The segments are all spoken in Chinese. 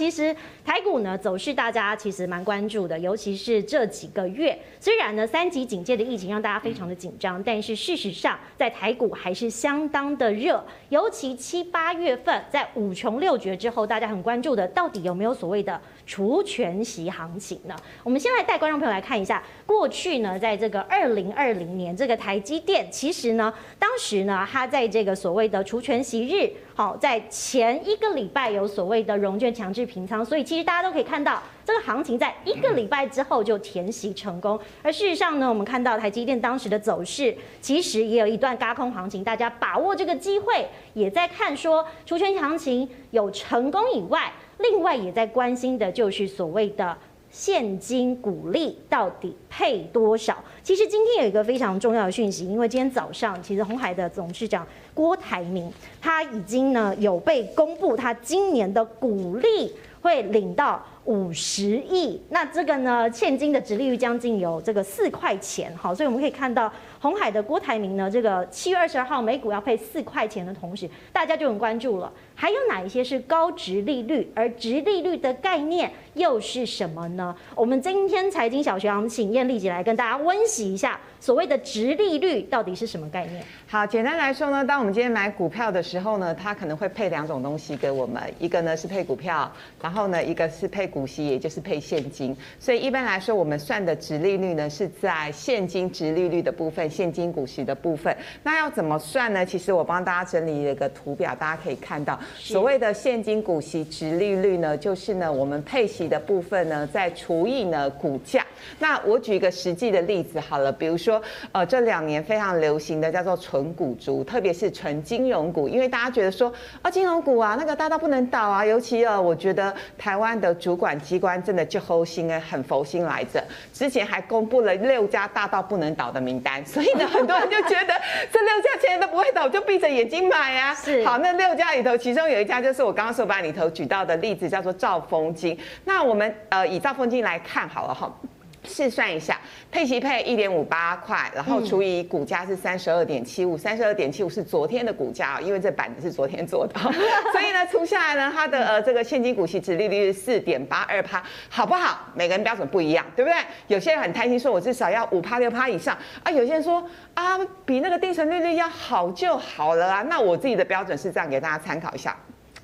其实台股呢走势大家其实蛮关注的，尤其是这几个月，虽然呢三级警戒的疫情让大家非常的紧张，但是事实上在台股还是相当的热，尤其七八月份在五穷六绝之后，大家很关注的到底有没有所谓的除权息行情呢？我们先来带观众朋友来看一下，过去呢在这个二零二零年这个台积电，其实呢当时呢它在这个所谓的除权息日。好，在前一个礼拜有所谓的融券强制平仓，所以其实大家都可以看到，这个行情在一个礼拜之后就填息成功。而事实上呢，我们看到台积电当时的走势，其实也有一段轧空行情，大家把握这个机会，也在看说除权行情有成功以外，另外也在关心的就是所谓的。现金股利到底配多少？其实今天有一个非常重要的讯息，因为今天早上，其实鸿海的董事长郭台铭他已经呢有被公布，他今年的股利会领到五十亿。那这个呢，现金的殖利率将近有这个四块钱，好，所以我们可以看到红海的郭台铭呢，这个七月二十二号每股要配四块钱的同时，大家就很关注了。还有哪一些是高殖利率？而殖利率的概念又是什么呢？我们今天财经小学堂请燕丽姐来跟大家温习一下所谓的殖利率到底是什么概念。好，简单来说呢，当我们今天买股票的时候呢，它可能会配两种东西给我们，一个呢是配股票，然后呢一个是配股息，也就是配现金。所以一般来说，我们算的值利率呢是在现金值利率的部分，现金股息的部分。那要怎么算呢？其实我帮大家整理了一个图表，大家可以看到。所谓的现金股息值利率呢，就是呢我们配息的部分呢，再除以呢股价。那我举一个实际的例子好了，比如说呃这两年非常流行的叫做纯股族，特别是纯金融股，因为大家觉得说啊金融股啊那个大到不能倒啊，尤其呃我觉得台湾的主管机关真的就猴心哎，很佛心来着，之前还公布了六家大到不能倒的名单，所以呢很多人就觉得这六家钱都不会倒，就闭着眼睛买啊。是好，那六家里头其中。有一家就是我刚刚手把里头举到的例子，叫做兆丰金。那我们呃以兆丰金来看好了哈，试算一下，配息配一点五八块，然后除以股价是三十二点七五，三十二点七五是昨天的股价，因为这板子是昨天做的，所以呢除下来呢，它的呃这个现金股息值利率是四点八二趴，好不好？每个人标准不一样，对不对？有些人很贪心，说我至少要五趴六趴以上啊，有些人说啊比那个定存利率要好就好了啊。那我自己的标准是这样，给大家参考一下。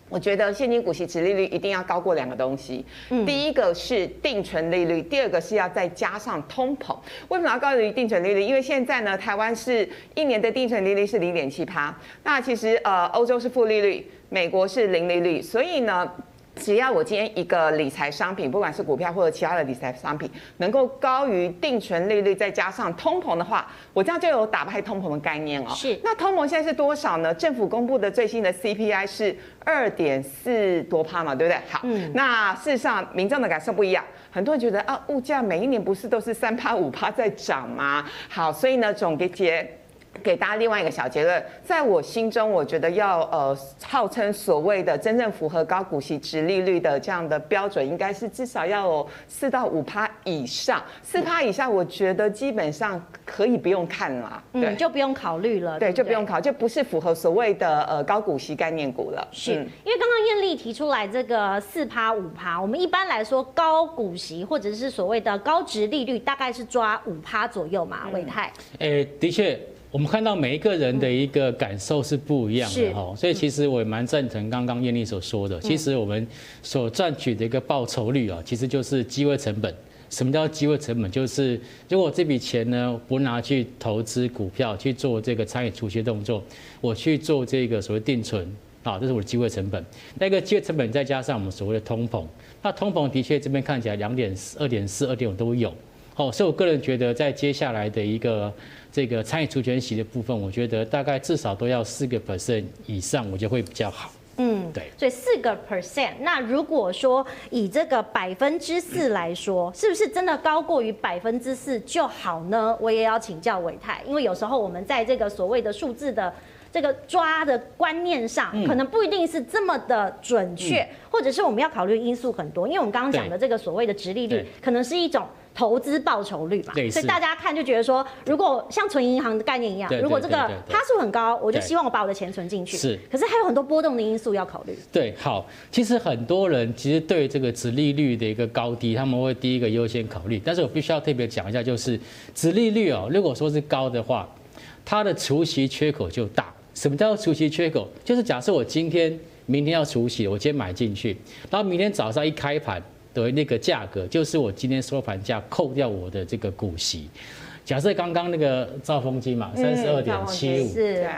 我觉得现金股息值利率一定要高过两个东西，嗯，第一个是定存利率，第二个是要再加上通膨。为什么要高于定存利率？因为现在呢，台湾是一年的定存利率是零点七趴，那其实呃欧洲是负利率，美国是零利率，所以呢。只要我今天一个理财商品，不管是股票或者其他的理财商品，能够高于定存利率，再加上通膨的话，我这样就有打败通膨的概念哦。是。那通膨现在是多少呢？政府公布的最新的 CPI 是二点四多帕嘛，对不对？好。嗯。那事实上，民众的感受不一样，很多人觉得啊，物价每一年不是都是三帕五帕在涨吗？好，所以呢，总结。给大家另外一个小结论，在我心中，我觉得要呃号称所谓的真正符合高股息值利率的这样的标准，应该是至少要有四到五趴以上，四趴以下，我觉得基本上可以不用看了，对，嗯，就不用考虑了，对，对，对，就不用考，就不是符合所谓的呃高股息概念股了。是，嗯，因为刚刚艳丽提出来这个四趴五趴，我们一般来说高股息或者是所谓的高值利率，大概是抓五趴左右嘛，伟泰。哎，欸，的确。我们看到每一个人的一个感受是不一样的哈，所以其实我也蛮赞成刚刚艳丽所说的。其实我们所赚取的一个报酬率啊，其实就是机会成本。什么叫机会成本？就是如果这笔钱呢，不拿去投资股票去做这个参与除息动作，我去做这个所谓定存啊，这是我的机会成本。那个机会成本再加上我们所谓的通膨，那通膨的确这边看起来两点四、二点四、二点五都有。哦，所以我个人觉得在接下来的一个。这个参与除权息的部分，我觉得大概至少都要四个 percent 以上，我觉得会比较好。嗯，对。所以四个 percent，那如果说以这个百分之四来说，是不是真的高过于百分之四就好呢？我也要请教伟泰，因为有时候我们在这个所谓的数字的这个抓的观念上，可能不一定是这么的准确，或者是我们要考虑因素很多。因为我们刚刚讲的这个所谓的直利率，可能是一种。投资报酬率嘛，所以大家看就觉得说，如果像存银行的概念一样，如果这个趴数很高，我就希望我把我的钱存进去。是，可是还有很多波动的因素要考虑。对，好，其实很多人其实对这个殖利率的一个高低，他们会第一个优先考虑。但是我必须要特别讲一下，就是殖利率哦，如果说是高的话，它的除息缺口就大。什么叫做除息缺口？就是假设我今天、明天要除息，我今天买进去，然后明天早上一开盘的那个价格，就是我今天收盘价扣掉我的这个股息。假设刚刚那个兆丰金嘛，三十二点七五，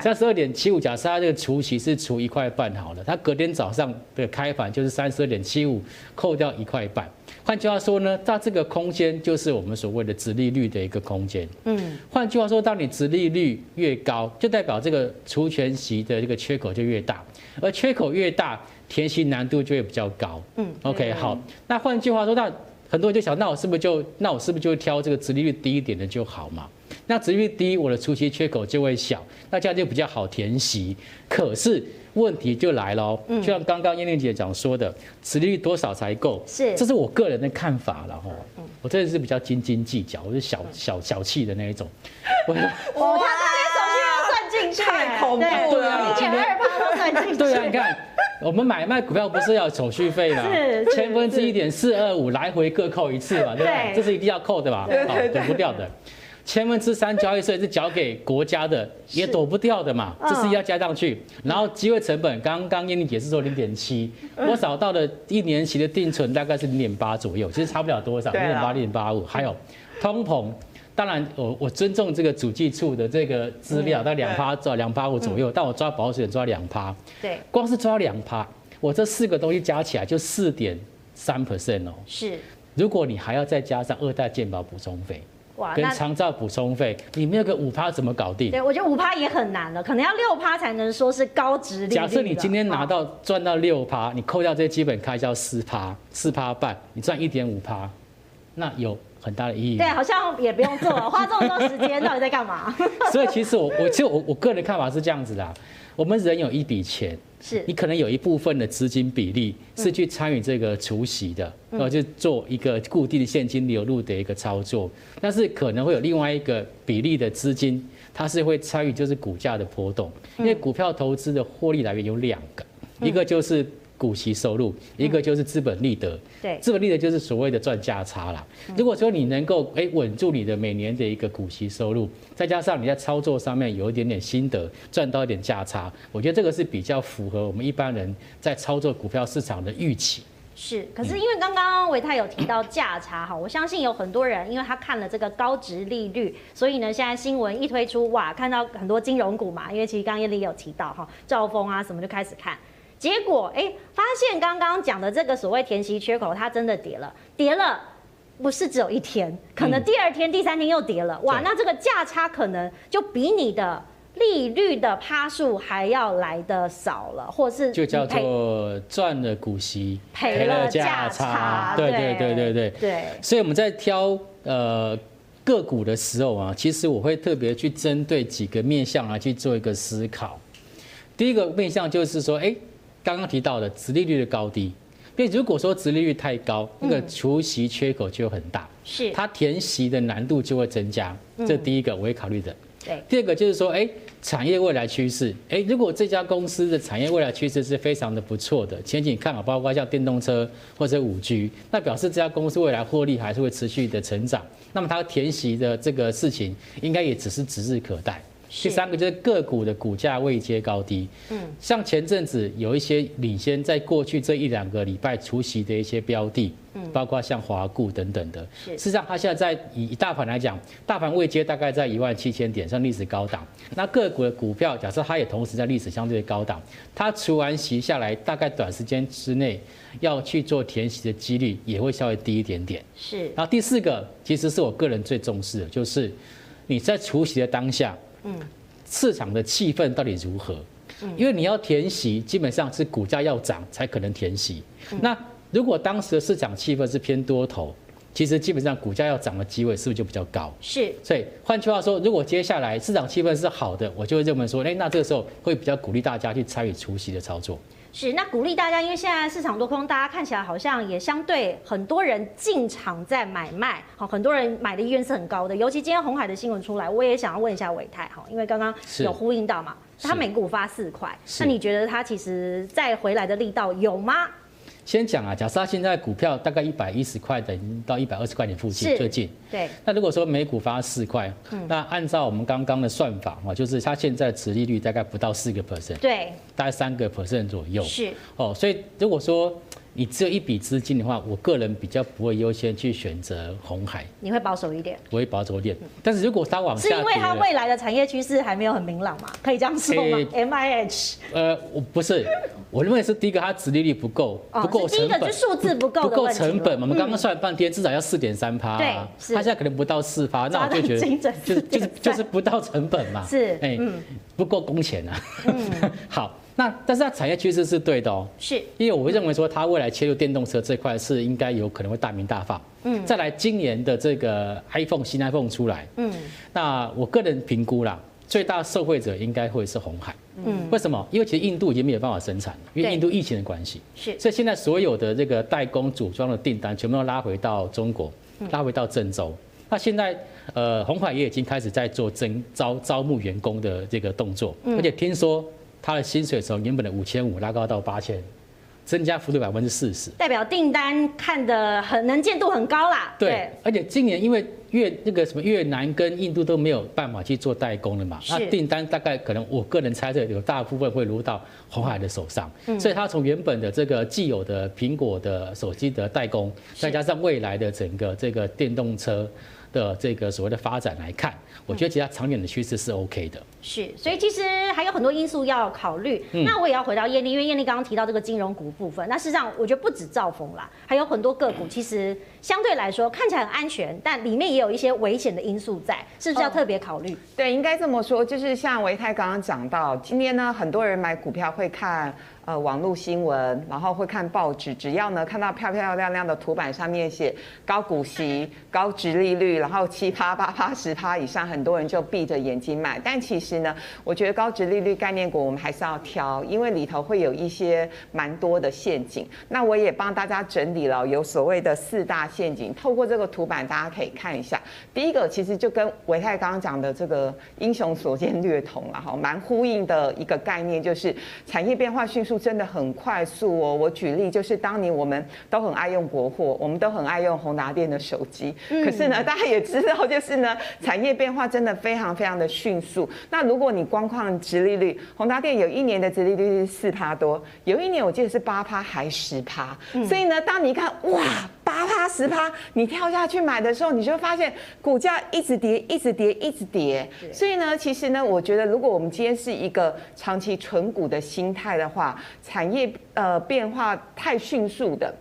三十二点七五。假设它这个除息是除一块半好了，它隔天早上的开盘就是三十二点七五，扣掉一块半。换句话说呢，它这个空间就是我们所谓的殖利率的一个空间。嗯，换句话说，当你殖利率越高，就代表这个除权息的这个缺口就越大，而缺口越大，填息难度就会比较高。嗯，OK，好。那换句话说，那很多人就想，那我是不是就那我是不是就挑这个殖利率低一点的就好嘛？那殖利率低，我的除息缺口就会小，那这样就比较好填息。可是问题就来了，就像刚刚燕玲姐讲说的，殖利率多少才够？是，这是我个人的看法了哈。我真的是比较斤斤计较，我是小小小气的那一种。我他这些手续要算进去，太恐怖了。对啊，零点二趴都算进去。对啊，你看。我们买卖股票不是要手续费吗？千分之一点四二五来回各扣一次嘛，对不对？这是一定要扣的吧？好，躲不掉的。千分之三交易税是缴给国家的，也躲不掉的嘛，这是要加上去。然后机会成本，刚刚燕俐解释说零点七，我找到的一年期的定存大概是零点八左右，其实差不了多少，零点八零点八五。还有通膨。当然我，我我尊重这个主计处的这个资料，到两趴左两趴五左右，但我抓保险抓两趴。对，光是抓两趴，我这四个东西加起来就四点三 percent 哦。是，如果你还要再加上二代健保补充费，哇，跟长照补充费，你没有个五趴怎么搞定？对，我觉得五趴也很难了，可能要六趴才能说是高值利率。假设你今天拿到赚到六趴，你扣掉这些基本开销四趴，四趴半，你赚一点五趴，那有。很大的意义。对，好像也不用做了，花这么多时间，到底在干嘛？所以其实我我其实我我个人的看法是这样子的，我们人有一笔钱，是你可能有一部分的资金比例是去参与这个除息的，然后就做一个固定的现金流入的一个操作，但是可能会有另外一个比例的资金，它是会参与就是股价的波动，因为股票投资的获利来源有两个，一个就是。股息收入，一个就是资本利得，嗯、对，资本利得就是所谓的赚价差啦。如果说你能够哎稳住你的每年的一个股息收入，再加上你在操作上面有一点点心得，赚到一点价差，我觉得这个是比较符合我们一般人在操作股票市场的预期。是，可是因为刚刚维泰有提到价差哈，我相信有很多人因为他看了这个高值利率，所以呢现在新闻一推出哇，看到很多金融股嘛，因为其实刚刚燕俐有提到哈，兆丰啊什么就开始看。结果哎，发现刚刚讲的这个所谓填息缺口，它真的跌了，跌了，不是只有一天，可能第二天、第三天又跌了，嗯、哇，那这个价差可能就比你的利率的趴数还要来的少了，或是就叫做赚了股息赔了价差，对对对对。对对，所以我们在挑呃个股的时候啊，其实我会特别去针对几个面向来去做一个思考。第一个面向就是说，哎。刚刚提到的殖利率的高低，因为如果说殖利率太高，那个除息缺口就很大，是它填息的难度就会增加。这第一个我会考虑的。对，第二个就是说，哎，产业未来趋势，哎，如果这家公司的产业未来趋势是非常的不错的，前景看好，包括像电动车或者五 G，那表示这家公司未来获利还是会持续的成长。那么它填息的这个事情，应该也只是指日可待。第三个就是个股的股价位阶高低，嗯，像前阵子有一些领先，在过去这一两个礼拜除息的一些标的，嗯，包括像华固等等的，是，事实上它现在在以大盘来讲，大盘位阶大概在一万七千点，算历史高档。那个股的股票，假设它也同时在历史相对高档，它除完息下来，大概短时间之内要去做填息的几率也会稍微低一点点。是，然后第四个，其实是我个人最重视的，就是你在除息的当下。嗯，市场的气氛到底如何？嗯，因为你要填息，基本上是股价要涨才可能填息。那如果当时的市场气氛是偏多头，其实基本上股价要涨的机会是不是就比较高？是。所以换句话说，如果接下来市场气氛是好的，我就会认为说，哎，那这个时候会比较鼓励大家去参与除息的操作。是，那鼓励大家，因为现在市场多空，大家看起来好像也相对很多人进场在买卖，好，很多人买的意愿是很高的。尤其今天红海的新闻出来，我也想要问一下伟泰哈，因为刚刚有呼应到嘛，他每股发四块，那你觉得他其实再回来的力道有吗？先讲啊，假设它现在股票大概一百一十块，等于到一百二十块钱附近最近。对。那如果说每股发四块，嗯，那按照我们刚刚的算法啊，就是它现在持利率大概不到四个 percent，对，大概三个 percent 左右。是。哦，所以如果说。你只有一笔资金的话，我个人比较不会优先去选择红海。你会保守一点？我会保守一点。但是如果它往下，是因为它未来的产业趋势还没有很明朗嘛？可以这样说吗？M I H。呃，我不是，我认为是第一个，它殖利率不够，不够成本。第一个就数字不够，不够成本嘛。我们刚刚算了半天，至少要四点三趴。对，是。它现在可能不到四趴，那我就觉得就是就是就是不到成本嘛。是，哎，不够工钱啊。嗯，好。那但是它产业趋势是对的哦，是，因为我会认为说它未来切入电动车这块是应该有可能会大名大放。嗯，再来今年的这个 iPhone 新 iPhone 出来，嗯，那我个人评估啦，最大受惠者应该会是红海。嗯，为什么？因为其实印度已经没有办法生产了，因为印度疫情的关系。是，所以现在所有的这个代工组装的订单全部都拉回到中国，拉回到郑州。那现在呃，红海也已经开始在做征招招募员工的这个动作，而且听说。他的薪水从原本的五千五拉高到八千，增加幅度百分之四十，代表订单看得很能见度很高啦。对，而且今年因为越那个什么越南跟印度都没有办法去做代工了嘛，那订单大概可能我个人猜测有大部分会落到鸿海的手上，嗯所以他从原本的这个既有的苹果的手机的代工，再加上未来的整个这个电动车。的这个所谓的发展来看，我觉得其他长远的趋势是 OK 的。是，所以其实还有很多因素要考虑。那我也要回到艳丽，因为艳丽刚刚提到这个金融股部分。那事实上，我觉得不止兆丰啦，还有很多个股，其实相对来说看起来很安全，但里面也有一些危险的因素在，是不是要特别考虑？对，应该这么说，就是像维泰刚刚讲到，今天呢，很多人买股票会看。呃，网络新闻，然后会看报纸，只要呢看到漂漂亮亮的图板上面写高股息、高值利率，然后七趴、八趴、十趴以上，很多人就闭着眼睛买。但其实呢，我觉得高值利率概念股我们还是要挑，因为里头会有一些蛮多的陷阱。那我也帮大家整理了有所谓的四大陷阱，透过这个图板大家可以看一下。第一个其实就跟维泰刚刚讲的这个英雄所见略同了哈，蛮呼应的一个概念，就是产业变化迅速。真的很快速哦！我举例就是，当年我们都很爱用国货，我们都很爱用宏达电的手机。可是呢，大家也知道，就是呢，产业变化真的非常非常的迅速。那如果你光看殖利率，宏达电有一年的殖利率是四趴多，有一年我记得是八趴还十趴。所以呢，当你一看哇，八趴十趴，你跳下去买的时候，你就发现股价一直跌，一直跌，一直跌。所以呢，其实呢，我觉得如果我们今天是一个长期存股的心态的话，产业呃变化太迅速的。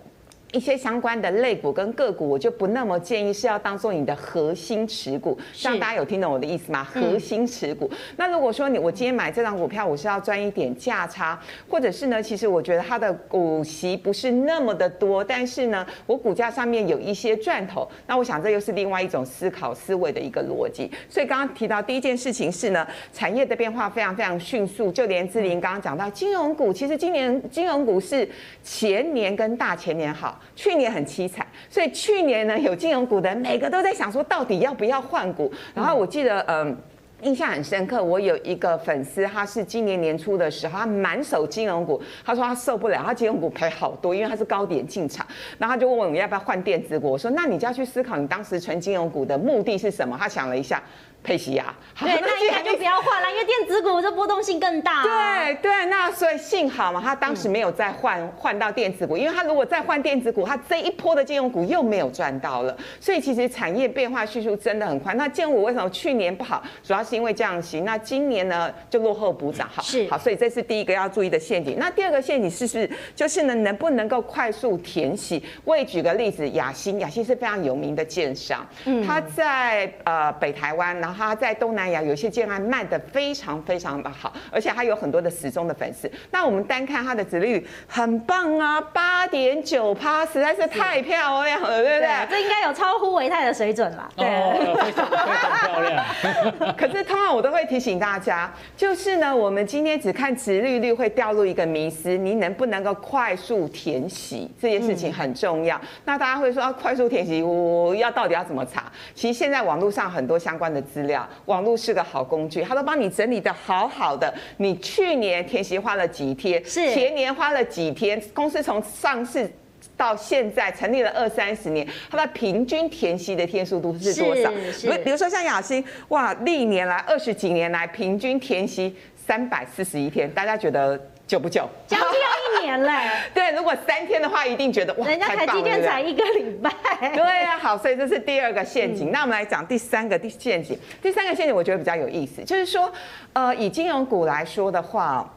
一些相关的类股跟个股，我就不那么建议是要当做你的核心持股。像大家有听懂我的意思吗？核心持股。那如果说你我今天买这张股票，我是要赚一点价差，或者是呢，其实我觉得它的股息不是那么的多，但是呢，我股价上面有一些赚头。那我想这又是另外一种思考思维的一个逻辑。所以刚刚提到第一件事情是呢，产业的变化非常非常迅速。就连志玲刚刚讲到金融股，其实今年金融股是前年跟大前年好。去年很凄惨，所以去年呢，有金融股的每个都在想说，到底要不要换股。然后我记得，嗯，印象很深刻，我有一个粉丝，他是今年年初的时候，他满手金融股，他说他受不了，他金融股赔好多，因为他是高点进场，然后他就问我要不要换电子股。我说，那你就要去思考，你当时存金融股的目的是什么？他想了一下。配息啊，对，那 应该就不要换了，因为电子股这波动性更大。对对，那所以幸好嘛，他当时没有再换换到电子股，因为他如果再换电子股，他这一波的金融股又没有赚到了。所以其实产业变化叙述真的很快。那金融股为什么去年不好？主要是因为降息。那今年呢就落后补涨，好，是好，所以这是第一个要注意的陷阱。那第二个陷阱是是就是呢，能不能够快速填息？我也举个例子，亚欣，亚欣是非常有名的建商，嗯，他在呃北台湾，然后。他在东南亚有些建案卖得非常非常的好，而且他有很多的死忠的粉丝。那我们单看他的殖利率很棒啊，八点九趴，实在是太漂亮了，对不对？这应该有超乎维泰的水准了。对，非常非常漂漂亮。可是通常我都会提醒大家，就是呢，我们今天只看殖率率会掉入一个迷思，你能不能够快速填息这件事情很重要。嗯、那大家会说啊，快速填息，我要到底要怎么查？其实现在网络上很多相关的资料，网络是个好工具，它都帮你整理的好好的。你去年填息花了几天？是前年花了几天？公司从上市。到现在成立了二三十年，它的平均填息的天数都是多少？比比如说像雅欣，哇，历年来二十几年来平均填息三百四十一天，大家觉得久不久？将近要一年嘞。对，如果三天的话，一定觉得哇，人家台积电才一个礼拜。对啊，好，所以这是第二个陷阱。嗯、那我们来讲第三个第陷阱。第三个陷阱我觉得比较有意思，就是说，呃，以金融股来说的话。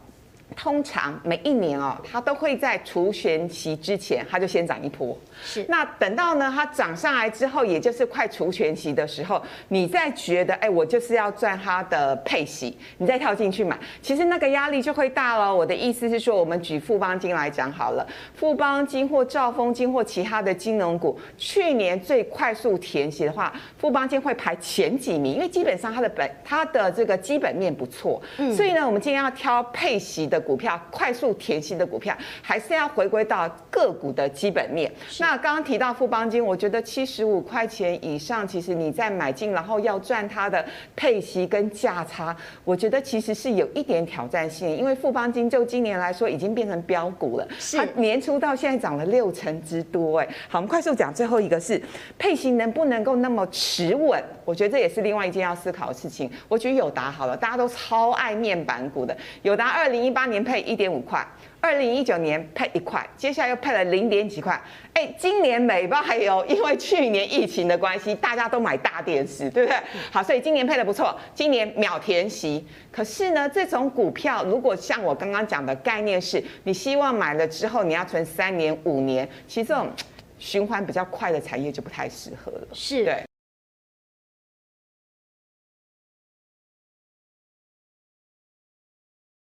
通常每一年哦，它都会在除权息之前，它就先涨一波。是。那等到呢，它涨上来之后，也就是快除权息的时候，你再觉得，哎，我就是要赚它的配息，你再跳进去买，其实那个压力就会大了。我的意思是说，我们举富邦金来讲好了，富邦金或兆丰金或其他的金融股，去年最快速填息的话，富邦金会排前几名，因为基本上它的本它的这个基本面不错。嗯。所以呢，我们今天要挑配息的。股票快速填息的股票，还是要回归到个股的基本面。那刚刚提到富邦金，我觉得七十五块钱以上，其实你在买进，然后要赚它的配息跟价差，我觉得其实是有一点挑战性。因为富邦金就今年来说，已经变成标股了，它年初到现在涨了六成之多。哎，好，我们快速讲最后一个是配息能不能够那么持稳？我觉得这也是另外一件要思考的事情。我举友达好了，大家都超爱面板股的，友达二零一八年配一点五块，二零一九年配一块，接下来又配了零点几块。哎，今年美爆还有，因为去年疫情的关系，大家都买大电视，对不对？好，所以今年配的不错，今年秒填息。可是呢，这种股票如果像我刚刚讲的概念是，你希望买了之后你要存三年五年，其实这种循环比较快的产业就不太适合了。是，对。